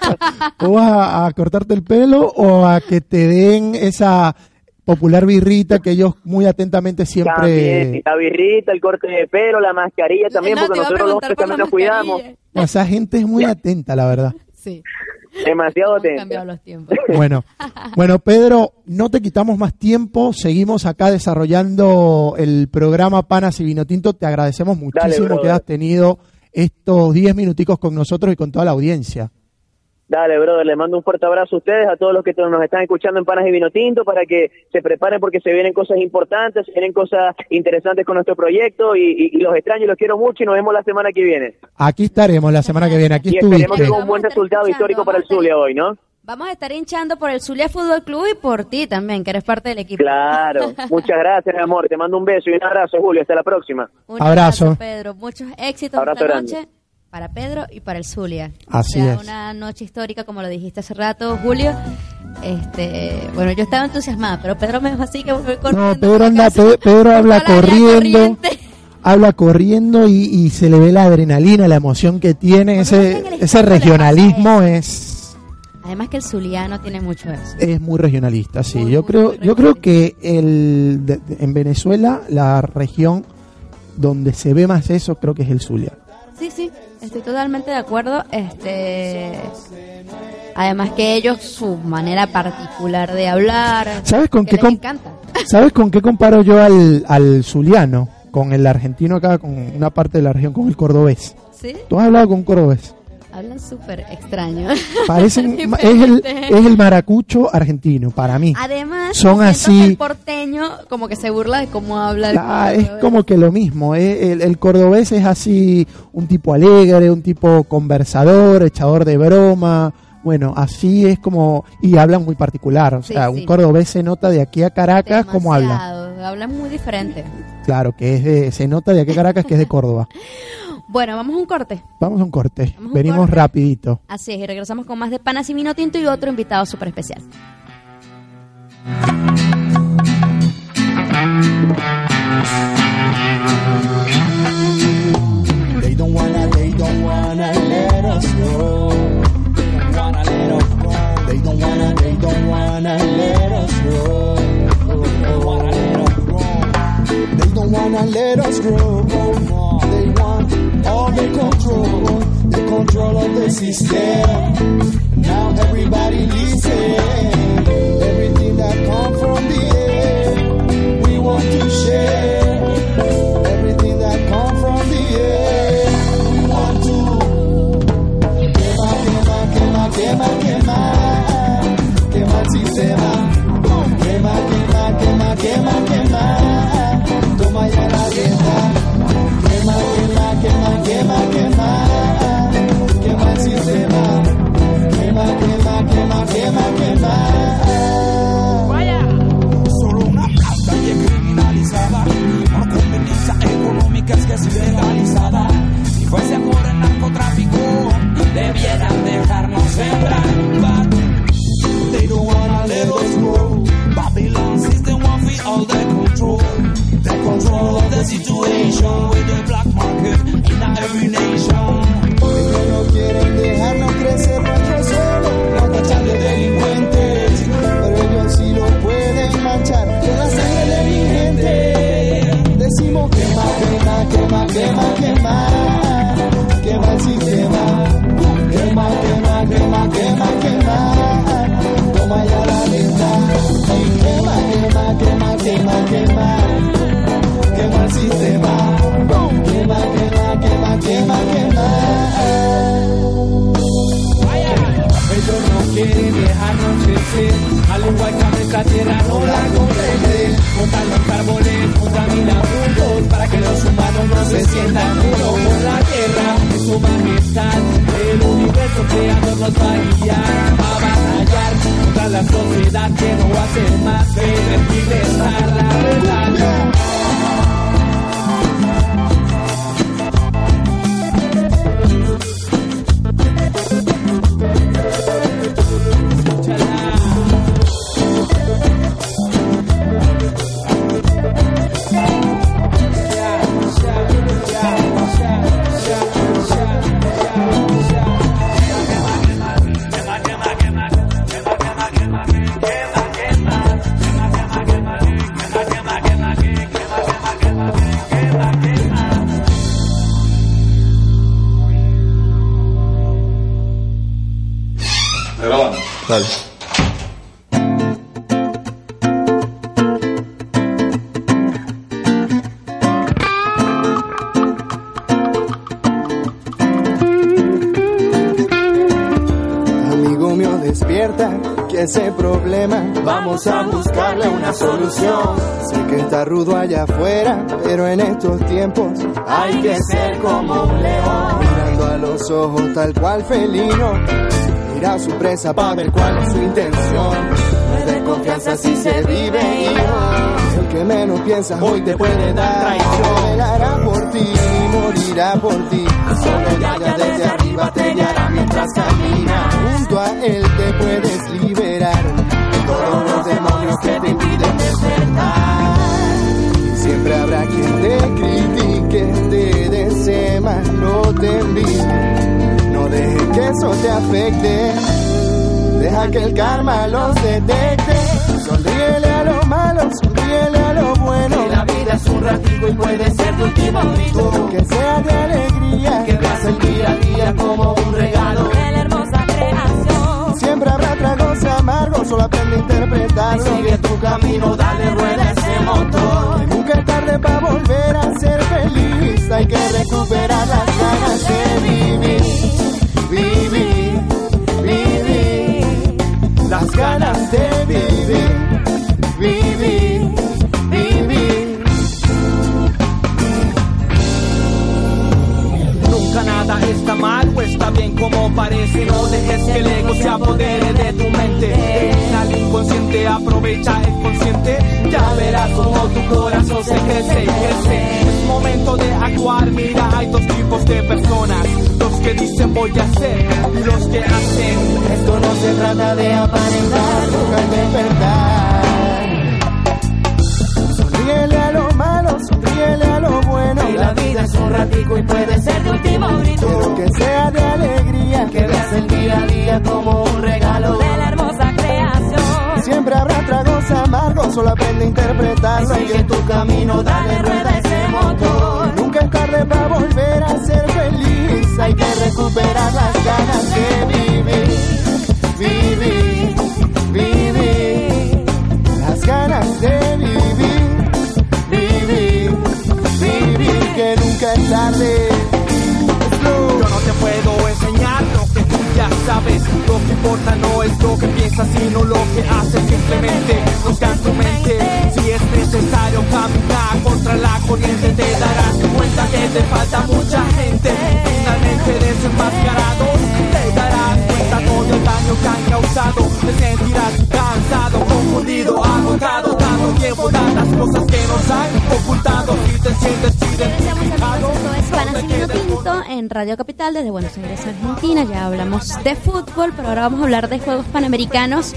[LAUGHS] ¿O vas a, a cortarte el pelo o a que te den esa popular birrita que ellos muy atentamente siempre... También, la birrita, el corte de pelo, la mascarilla también, No, porque nosotros los hombres también nos cuidamos. Esa gente es muy atenta, la verdad. Sí, Demasiado los tiempos. [LAUGHS] Bueno, bueno, Pedro, no te quitamos más tiempo. Seguimos acá desarrollando el programa Panas y Vinotinto. Te agradecemos muchísimo que has tenido estos 10 minuticos con nosotros y con toda la audiencia. Dale, brother, les mando un fuerte abrazo a ustedes, a todos los que nos están escuchando en Panas y Vino Tinto, para que se preparen porque se vienen cosas importantes, se vienen cosas interesantes con nuestro proyecto y, y- y los extraño y los quiero mucho y nos vemos la semana que viene. Aquí estaremos la semana que viene. Aquí Y esperemos que un buen resultado histórico para el Zulia hoy, ¿no? Vamos a estar hinchando por el Zulia Fútbol Club y por ti también, que eres parte del equipo. Claro, [LAUGHS] muchas gracias, mi amor, te mando un beso y un abrazo, Julio, hasta la próxima. Un Abrazo. Pedro. Muchos éxitos Abrazo esta grande. Para Pedro y para el Zulia. Así O sea, es. Una noche histórica, como lo dijiste hace rato, Julio. Este, bueno, yo estaba entusiasmada, pero Pedro me dijo así que voy corriendo. No, Pedro anda, Pedro habla corriendo, habla corriendo y, y se le ve la adrenalina, la emoción que tiene. Ese, ese regionalismo es, Además que el zuliano tiene mucho eso. es muy regionalista, sí. Muy, yo muy, creo, muy yo creo que el, de- de- en Venezuela la región donde se ve más eso creo que es el Zulia. Sí, sí, estoy totalmente de acuerdo. Este, además que ellos su manera particular de hablar, ¿Sabes con qué les encanta. [LAUGHS] ¿Sabes con qué comparo yo al, al zuliano? Con el argentino acá, con una parte de la región, con el cordobés. Sí, ¿Tú has hablado con un cordobés? Hablan súper extraño. [LAUGHS] Parecen, es el, es el maracucho argentino, para mí. Además, Son así- el porteño como que se burla de cómo habla el Ah, es como que lo mismo. eh, El, el cordobés es así, un tipo alegre, un tipo conversador, echador de broma. Bueno, así es como. Y hablan muy particular. O sea, sí. un cordobés se nota de aquí a Caracas como habla. Demasiado, Hablan muy diferente. Claro, que es de, se nota de aquí a Caracas que es de Córdoba. [LAUGHS] Bueno, vamos a un corte. Vamos a un corte. A un Venimos corte. rapidito. Así es, y regresamos con más de Panas y Vino Tinto y otro invitado súper especial. They don't wanna, they don't wanna let us go. They don't wanna let us go. They don't wanna, they don't wanna let us grow. They don't wanna let us grow. They don't wanna let us grow. They want all the control, the control of the system. Now everybody listen. Everything that comes from the air, we want to rudo allá afuera, pero en estos tiempos hay que ser como un león. Mirando a los ojos tal cual felino, mira a su presa para ver cuál es su intención. De confianza si se vive hijo. El que menos piensa hoy te puede dar traición. Él hará por ti, morirá por ti. Solo desde arriba te guiará mientras camina. Junto a él te puedes liberar todos los demonios que te impiden despertar. Siempre habrá quien te critique, te desee más, no te envidie. No dejes que eso te afecte. Deja que el karma los detecte. Sonríele a lo malo, sonríele a lo bueno. la vida es un ratico y puede ser tu último grito. Que sea de alegría. Que veas el día a día como un regalo. De la hermosa creación. Siempre habrá tragos amargos, solo aprende a interpretarlo. Sigue tu camino, dale rueda recuperar como parece. No dejes que el ego se apodere de tu mente. Al inconsciente aprovecha el consciente. Ya verás como tu corazón se crece y crece. Es momento de actuar. Mira, hay dos tipos de personas: los que dicen voy a hacer y los que hacen. Esto no se trata de aparentar, nunca despertar. Sonríele la vida es un ratico y puede ser tu último grito. Quiero que sea de alegría, Que veas el día a día como un regalo. De la hermosa creación. Siempre habrá tragos amargos, solo aprende a interpretarlo. Sigue tu camino, dale rueda a ese motor. Nunca es tarde para volver a ser feliz. Hay que recuperar las ganas de. Vivir, vivir. Yo no te puedo enseñar lo que tú ya sabes. Lo que importa no es lo que piensas, sino lo que haces. Simplemente busca tu mente. Si es necesario caminar contra la corriente, te darás cuenta Radio Capital desde Buenos Aires, Argentina. Ya hablamos de fútbol, pero ahora vamos a hablar de Juegos Panamericanos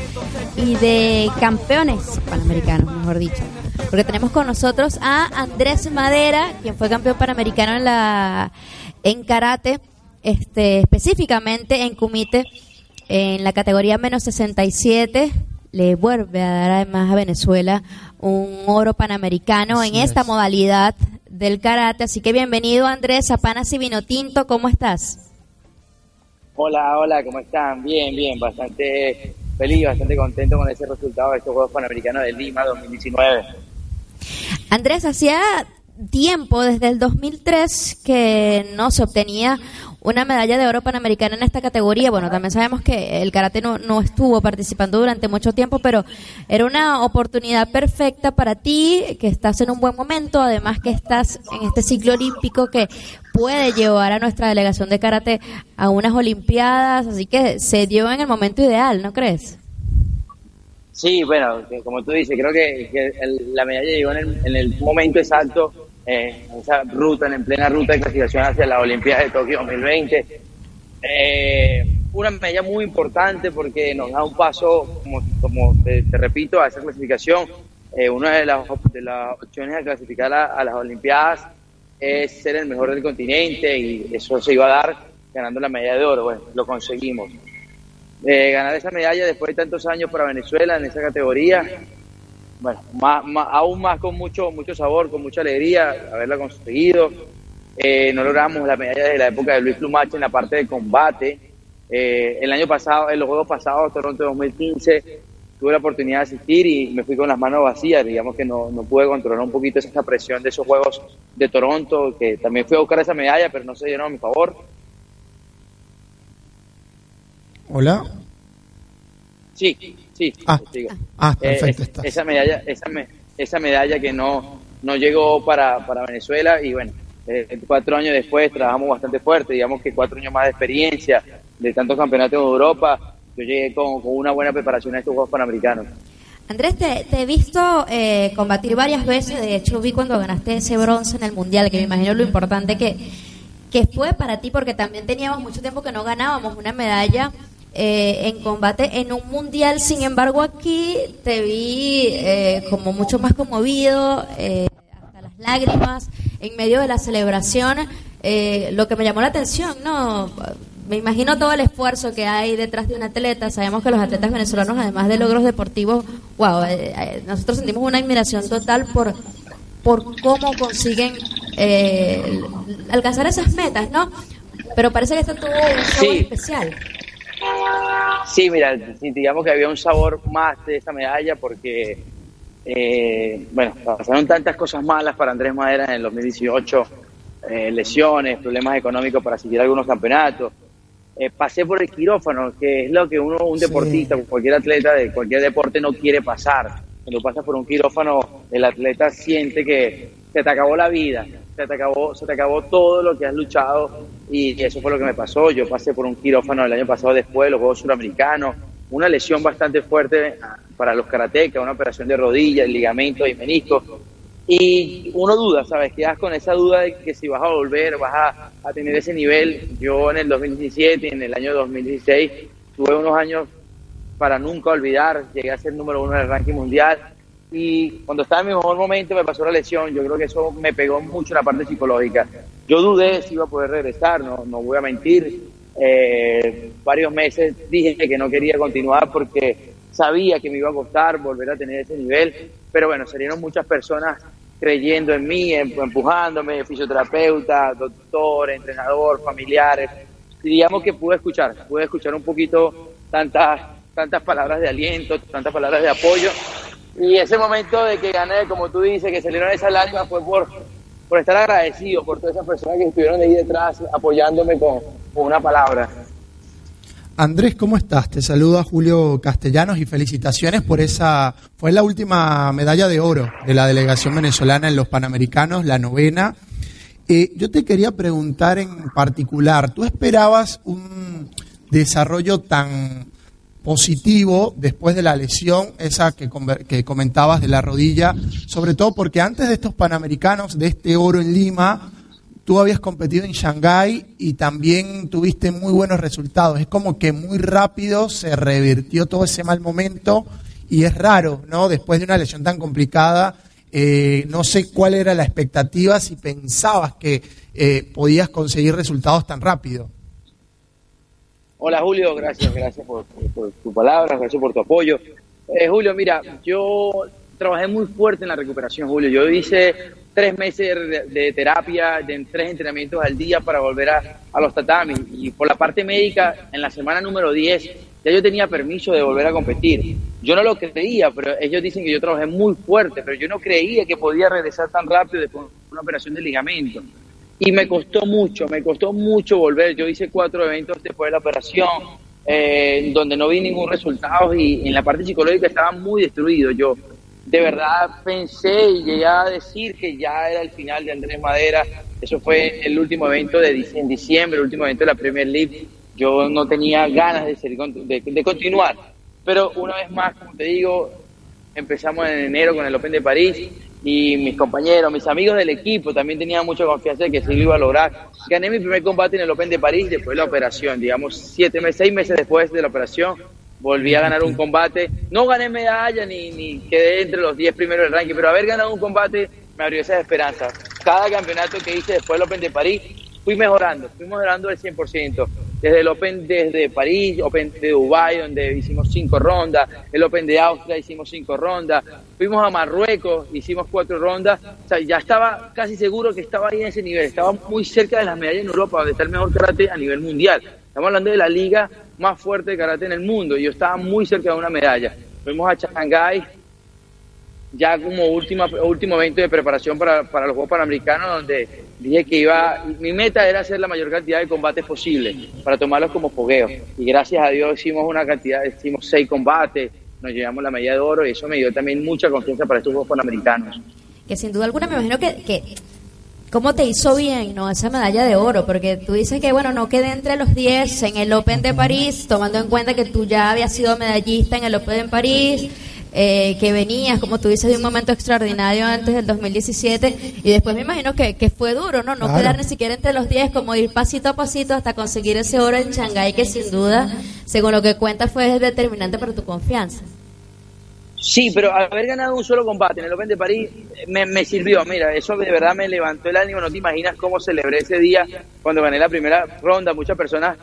y de campeones panamericanos, mejor dicho. Porque tenemos con nosotros a Andrés Madera, quien fue campeón panamericano en la en karate, este específicamente en kumite en la categoría menos 67 le vuelve a dar además a Venezuela un oro panamericano en esta modalidad del karate. Así que bienvenido Andrés a Panas y Vino Tinto, ¿cómo estás? Hola, hola, ¿cómo están? Bien, bien, bastante feliz, bastante contento con ese resultado de estos Juegos Panamericanos de Lima 2019. Andrés, hacía tiempo, desde el 2003, que no se obtenía una medalla de oro panamericana en esta categoría. Bueno, también sabemos que el karate no, no estuvo participando durante mucho tiempo, pero era una oportunidad perfecta para ti, que estás en un buen momento, además que estás en este ciclo olímpico que puede llevar a nuestra delegación de karate a unas olimpiadas, así que se dio en el momento ideal, ¿no crees? Sí, bueno, como tú dices, creo que, que el- la medalla llegó en el, en el momento exacto, eh, esa ruta, en plena ruta de clasificación hacia las Olimpiadas de Tokio 2020. Eh, una medalla muy importante porque nos da un paso, como, como te, te repito, a esa clasificación. Eh, una de las, de las opciones a clasificar a, a las Olimpiadas es ser el mejor del continente y eso se iba a dar ganando la medalla de oro. Bueno, lo conseguimos. Eh, ganar esa medalla después de tantos años para Venezuela en esa categoría, bueno, más, más- aún más con mucho, mucho sabor, con mucha alegría haberla conseguido. Eh, no logramos la medalla desde la época de Luis Plumache en la parte de combate. Eh, el año pasado, en los Juegos pasados, Toronto 2015, tuve la oportunidad de asistir y me fui con las manos vacías. Digamos que no, no pude controlar un poquito esa presión de esos Juegos de Toronto, que también fui a buscar esa medalla, pero no se dieron a mi favor. Hola. Sí, sí, Ah, sigo. ah, Eh, perfecto, es- estás. esa medalla, esa, me- esa medalla que no, no llegó para, para Venezuela y bueno, eh, cuatro años después trabajamos bastante fuerte, digamos que cuatro años más de experiencia, de tantos campeonatos en Europa, yo llegué con, con una buena preparación a estos Juegos Panamericanos. Andrés, te, te he visto eh, combatir varias veces. De hecho, vi cuando ganaste ese bronce en el Mundial, que me imagino lo importante que, que fue para ti, porque también teníamos mucho tiempo que no ganábamos una medalla eh, en combate en un Mundial. Sin embargo, aquí te vi eh, como mucho más conmovido, eh, hasta las lágrimas, en medio de la celebración. Eh, lo que me llamó la atención, ¿no? Me imagino todo el esfuerzo que hay detrás de un atleta. Sabemos que los atletas venezolanos, además de logros deportivos, wow, eh, eh, nosotros sentimos una admiración total por, por cómo consiguen eh, alcanzar esas metas, ¿no? Pero parece que esto tuvo un Sí. especial. Sí, mira, sí, digamos que había un sabor más de esa medalla porque, eh, bueno, pasaron tantas cosas malas para Andrés Madera en el 2018, eh, lesiones, problemas económicos para seguir algunos campeonatos. Eh, pasé por el quirófano, que es lo que uno, un Sí. deportista, cualquier atleta de cualquier deporte no quiere pasar. Cuando pasas por un quirófano, el atleta siente que se te acabó la vida, se te acabó, se te acabó todo lo que has luchado y eso fue lo que me pasó. Yo pasé por un quirófano el año pasado después de los Juegos Suramericanos, una lesión bastante fuerte ah, para los karatecas, una operación de rodilla, ligamento y menisco. Y uno duda, ¿sabes? Quedas con esa duda de que si vas a volver, vas a, a tener ese nivel. Yo en el 2017 y en el año 2016 tuve unos años para nunca olvidar, llegué a ser número uno en el ranking mundial y cuando estaba en mi mejor momento me pasó la lesión, yo creo que eso me pegó mucho en la parte psicológica. Yo dudé si iba a poder regresar, no, no voy a mentir, Eh, varios meses dije que no quería continuar porque sabía que me iba a costar volver a tener ese nivel, pero bueno, salieron muchas personas creyendo en mí, em- empujándome, fisioterapeuta, doctor, entrenador, familiares. Digamos que pude escuchar, pude escuchar un poquito tantas, tantas palabras de aliento, tantas palabras de apoyo. Y ese momento de que gané, como tú dices, que salieron esas lágrimas fue por, por estar agradecido por todas esas personas que estuvieron ahí detrás apoyándome con, una palabra. Andrés, ¿cómo estás? Te saluda Julio Castellanos y felicitaciones por esa, fue la última medalla de oro de la delegación venezolana en los Panamericanos, la novena. Eh, yo te quería preguntar en particular, ¿tú esperabas un desarrollo tan positivo después de la lesión, esa que, que comentabas de la rodilla, sobre todo porque antes de estos Panamericanos, de este oro en Lima, tú habías competido en Shanghái y también tuviste muy buenos resultados. Es como que muy rápido se revirtió todo ese mal momento y es raro, ¿no? Después de una lesión tan complicada, eh, no sé cuál era la expectativa, si pensabas que eh, podías conseguir resultados tan rápido. Hola Julio, gracias, gracias por, tu palabra, gracias por tu apoyo. Eh, Julio, mira, yo trabajé muy fuerte en la recuperación, Julio. Yo hice tres meses de, de terapia, de tres entrenamientos al día para volver a, a los tatamis. Y por la parte médica, en la semana número 10, ya yo tenía permiso de volver a competir. Yo no lo creía, pero ellos dicen que yo trabajé muy fuerte, pero yo no creía que podía regresar tan rápido después de una operación de ligamento y me costó mucho, me costó mucho volver. Yo hice cuatro eventos después de la operación, eh, donde no vi ningún resultado y en la parte psicológica estaba muy destruido. Yo de verdad pensé y llegué a decir que ya era el final de Andrés Madera. Eso fue el último evento de dic- en diciembre, el último evento de la Premier League. Yo no tenía ganas de, con- de, de continuar. Pero una vez más, como te digo, empezamos en enero con el Open de París y mis compañeros, mis amigos del equipo también tenían mucha confianza de que sí lo iba a lograr. Gané mi primer combate en el Open de París después de la operación, digamos siete meses, seis meses después de la operación, volví a ganar un combate. No gané medalla ni, ni quedé entre los 10 primeros del ranking, pero haber ganado un combate me abrió esas esperanzas. Cada campeonato que hice después del Open de París fui mejorando, fui mejorando al 100%. Desde el Open desde París, Open de Dubai donde hicimos cinco rondas, el Open de Austria hicimos cinco rondas, fuimos a Marruecos, hicimos cuatro rondas, o sea, ya estaba casi seguro que estaba ahí en ese nivel, estaba muy cerca de las medallas en Europa, donde está el mejor karate a nivel mundial. Estamos hablando de la liga más fuerte de karate en el mundo. Y yo estaba muy cerca de una medalla. Fuimos a Shanghái ya como última, último evento de preparación para, para los Juegos Panamericanos, donde dije que iba, mi meta era hacer la mayor cantidad de combates posible para tomarlos como fogueo. Y gracias a Dios hicimos una cantidad, hicimos seis combates, nos llevamos la medalla de oro y eso me dio también mucha confianza para estos Juegos Panamericanos. Que sin duda alguna me imagino que, que cómo te hizo bien, ¿no? Esa medalla de oro, porque tú dices que, bueno, no quedé entre los 10 en el Open de París, tomando en cuenta que tú ya habías sido medallista en el Open de París, eh, que venías, como tú dices, de un momento extraordinario antes del 2017, y después me imagino que, que fue duro, ¿no? No Claro. quedar ni siquiera entre los 10, como ir pasito a pasito hasta conseguir ese oro en Shanghái, que sin duda, según lo que cuentas, fue determinante para tu confianza. Sí, pero haber ganado un solo combate en el Open de París eh, me, me sirvió. Mira, eso de verdad me levantó el ánimo. No te imaginas cómo celebré ese día cuando gané la primera ronda. Muchas personas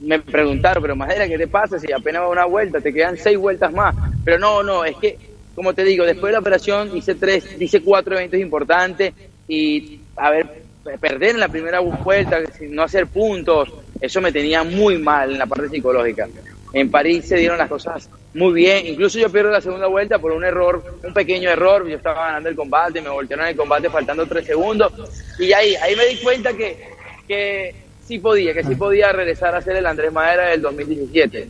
me preguntaron, pero Madera, ¿qué te pasa si apenas va una vuelta? Te quedan seis vueltas más. Pero no, no, es que, como te digo, después de la operación hice tres, hice cuatro eventos importantes y, a ver, perder en la primera vuelta, no hacer puntos, eso me tenía muy mal en la parte psicológica. En París se dieron las cosas muy bien, incluso yo pierdo la segunda vuelta por un error, un pequeño error, yo estaba ganando el combate, me voltearon el combate faltando tres segundos y ahí, ahí me di cuenta que, que sí podía, que sí podía regresar a ser el Andrés Madera del 2017.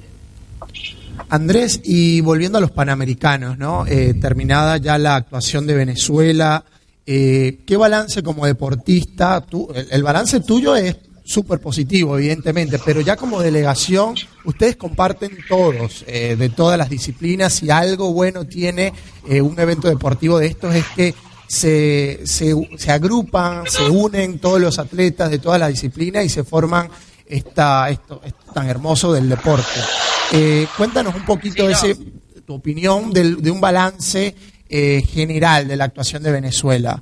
Andrés, y volviendo a los Panamericanos, ¿no? Eh, terminada ya la actuación de Venezuela, eh, ¿qué balance como deportista? Tú, el, el balance tuyo es súper positivo, evidentemente, pero ya como delegación, ustedes comparten todos, eh, de todas las disciplinas, y algo bueno tiene eh, un evento deportivo de estos es que se, se, se agrupan, se unen todos los atletas de todas las disciplinas y se forman esta, esto, esto tan hermoso del deporte. Eh, cuéntanos un poquito ese, tu opinión del- de un balance eh, general de la actuación de Venezuela.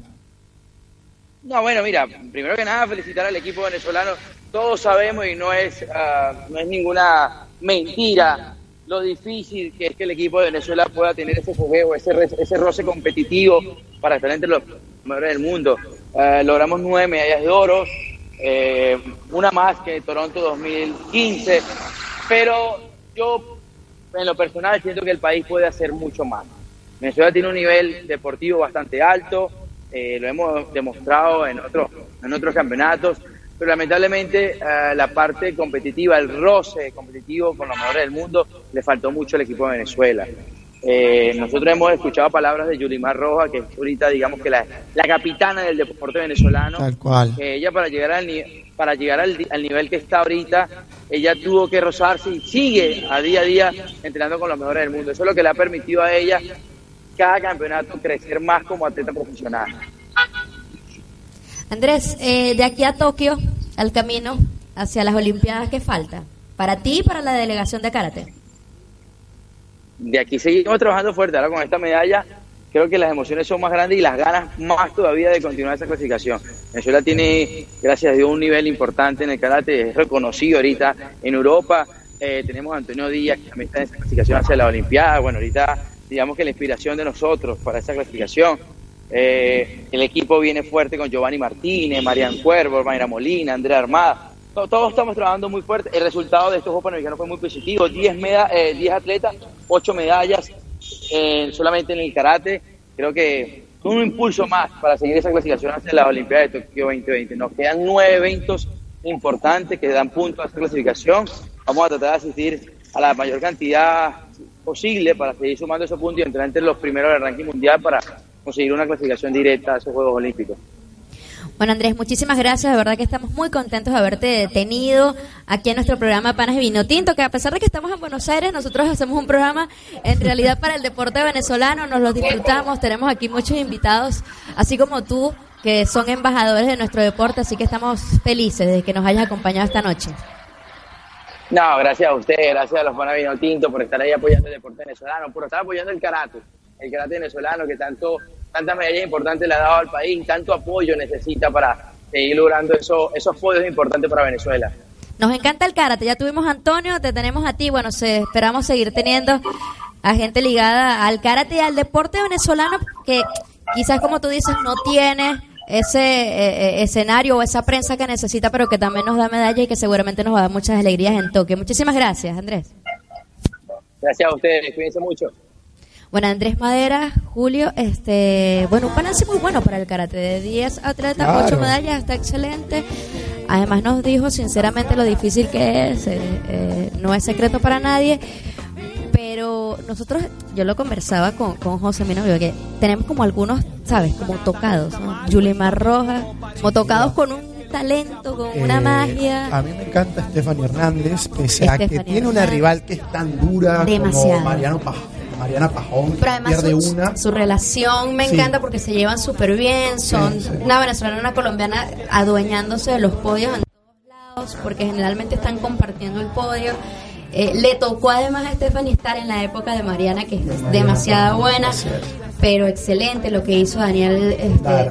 No, bueno, mira, primero que nada felicitar al equipo venezolano. Todos sabemos y no es, ah, no es ninguna mentira lo difícil que es que el equipo de Venezuela pueda tener ese fogueo, ese, ese roce competitivo para estar entre los mejores del mundo. Ah, logramos nueve medallas de oro, eh, una más que Toronto 2015, pero yo en lo personal siento que el país puede hacer mucho más. Venezuela tiene un nivel deportivo bastante alto, eh, lo hemos demostrado en otros, en otros campeonatos, pero lamentablemente eh, la parte competitiva, el roce competitivo con los mejores del mundo, le faltó mucho al equipo de Venezuela. Eh, nosotros hemos escuchado palabras de Yulimar Roja, que es ahorita digamos que la, la capitana del deporte venezolano, Tal cual. que ella para llegar al, ni- para llegar al nivel que está ahorita, ella tuvo que rozarse y sigue a día a día entrenando con los mejores del mundo. Eso es lo que le ha permitido a ella cada campeonato crecer más como atleta profesional. Andrés, eh, de aquí a Tokio, al camino hacia las Olimpiadas, ¿qué falta? Para ti y para la delegación de karate. De aquí seguimos trabajando fuerte. Ahora con esta medalla, creo que las emociones son más grandes y las ganas más todavía de continuar esa clasificación. Venezuela tiene, gracias a Dios, un nivel importante en el karate, es reconocido ahorita en Europa. Eh, tenemos a Antonio Díaz, que también está en esa clasificación hacia la Olimpiada. Bueno, ahorita digamos que la inspiración de nosotros para esa clasificación. Eh, el equipo viene fuerte con Giovanni Martínez, Marian Cuervo, Mayra Molina, Andrea Armada. To- Todos estamos trabajando muy fuerte. El resultado de estos Juegos Panamericanos fue muy positivo. 10, meda eh, 10 atletas, 8 medallas eh, solamente en el karate. Creo que un impulso más para seguir esa clasificación hacia las Olimpiadas de Tokio 2020. Nos quedan nueve eventos importantes que dan punto a esta clasificación. Vamos a tratar de asistir a la mayor cantidad posible para seguir sumando esos puntos y entrar entre los primeros del ranking mundial para conseguir una clasificación directa a esos Juegos Olímpicos. Bueno, Andrés, muchísimas gracias. De verdad que estamos muy contentos de haberte detenido aquí en nuestro programa Panas y Vino Tinto, que a pesar de que estamos en Buenos Aires, nosotros hacemos un programa en realidad para el deporte venezolano, nos lo disfrutamos, tenemos aquí muchos invitados, así como tú, que son embajadores de nuestro deporte, así que estamos felices de que nos hayas acompañado esta noche. No, gracias a usted, gracias a los Panavino Tinto por estar ahí apoyando el deporte venezolano, por estar apoyando el karate, el karate venezolano que tanto, tantas medallas importantes le ha dado al país, tanto apoyo necesita para seguir logrando eso, esos podios importantes para Venezuela. Nos encanta el karate, ya tuvimos a Antonio, te tenemos a ti, bueno, se, esperamos seguir teniendo a gente ligada al karate y al deporte venezolano que quizás como tú dices no tiene ese eh, eh, escenario o esa prensa que necesita, pero que también nos da medalla y que seguramente nos va a dar muchas alegrías en Tokio. Muchísimas gracias, Andrés. Gracias a ustedes, cuídense mucho. Bueno, Andrés Madera, Julio, este, bueno, un balance muy bueno para el karate. De 10 atletas, Claro. 8 medallas, está excelente. Además nos dijo sinceramente lo difícil que es, eh, eh, no es secreto para nadie. Pero nosotros, yo lo conversaba con, con José, mi novio, que tenemos como algunos, ¿sabes? Como tocados, ¿no? Yulimar Rojas, como tocados con un talento, con una Eh, magia. A mí me encanta Stephanie Hernández, pese a que tiene una rival que es tan dura Demasiado. como Mariano Paj- Mariana Pajón, Pero además pierde su, una. su relación me Sí. encanta porque se llevan súper bien, son Sí, sí. una venezolana y una colombiana adueñándose de los podios en todos lados porque generalmente están compartiendo el podio. Eh, le tocó además a Stephanie estar en la época de Mariana, que es Mariana demasiado buena, pero excelente lo que hizo Daniel este,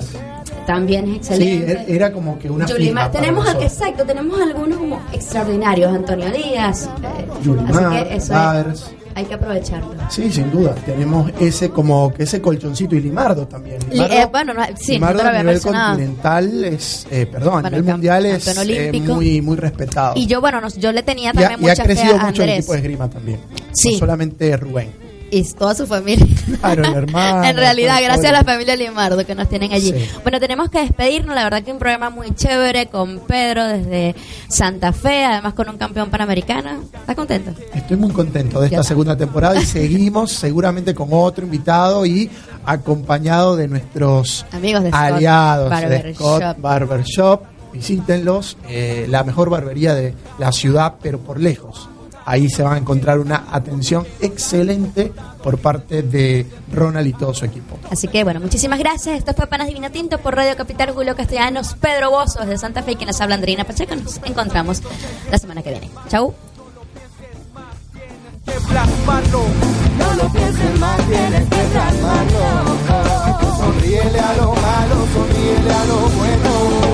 también es Sí, excelente. er- era como que una Yulimar, tenemos, exacto, tenemos algunos como extraordinarios, Antonio Díaz, eh, Yulimar, así que eso Dars. Hay que aprovecharlo. Sí, sin duda. Tenemos ese como que ese colchoncito y Limardo también. Li- Limardo, eh, bueno, no, sí, Limardo no te lo a nivel continental es, eh, perdón, Bueno, a nivel mundial es eh, muy muy respetado. Y yo, bueno, nos- yo le tenía Y ha, también y ha mucha fe crecido a mucho el equipo de esgrima también. Sí. No solamente Rubén. Y toda su familia. Claro, el hermano. [LAUGHS] en realidad, gracias a la familia Limardo que nos tienen allí. Sí. Bueno, tenemos que despedirnos. La verdad que un programa muy chévere con Pedro desde Santa Fe, además con un campeón panamericano. ¿Estás contento? Estoy muy contento de esta segunda temporada y [LAUGHS] seguimos seguramente con otro invitado y acompañado de nuestros Amigos de Scott aliados Barber de Scott Shop. Barber Shop. Visítenlos, eh, la mejor barbería de la ciudad, pero por lejos. Ahí se van a encontrar una atención excelente por parte de Ronald y todo su equipo. Así que, bueno, muchísimas gracias. Esto fue Panas Divina Tinto por Radio Capital Julio Castellanos, Pedro Bozo desde Santa Fe y quien nos habla Andreina Pacheco. Nos encontramos la semana que viene. Chau. que plasmarlo. No lo pienses más, tienes que plasmarlo. Sonríele a lo malo, sonríele a lo bueno.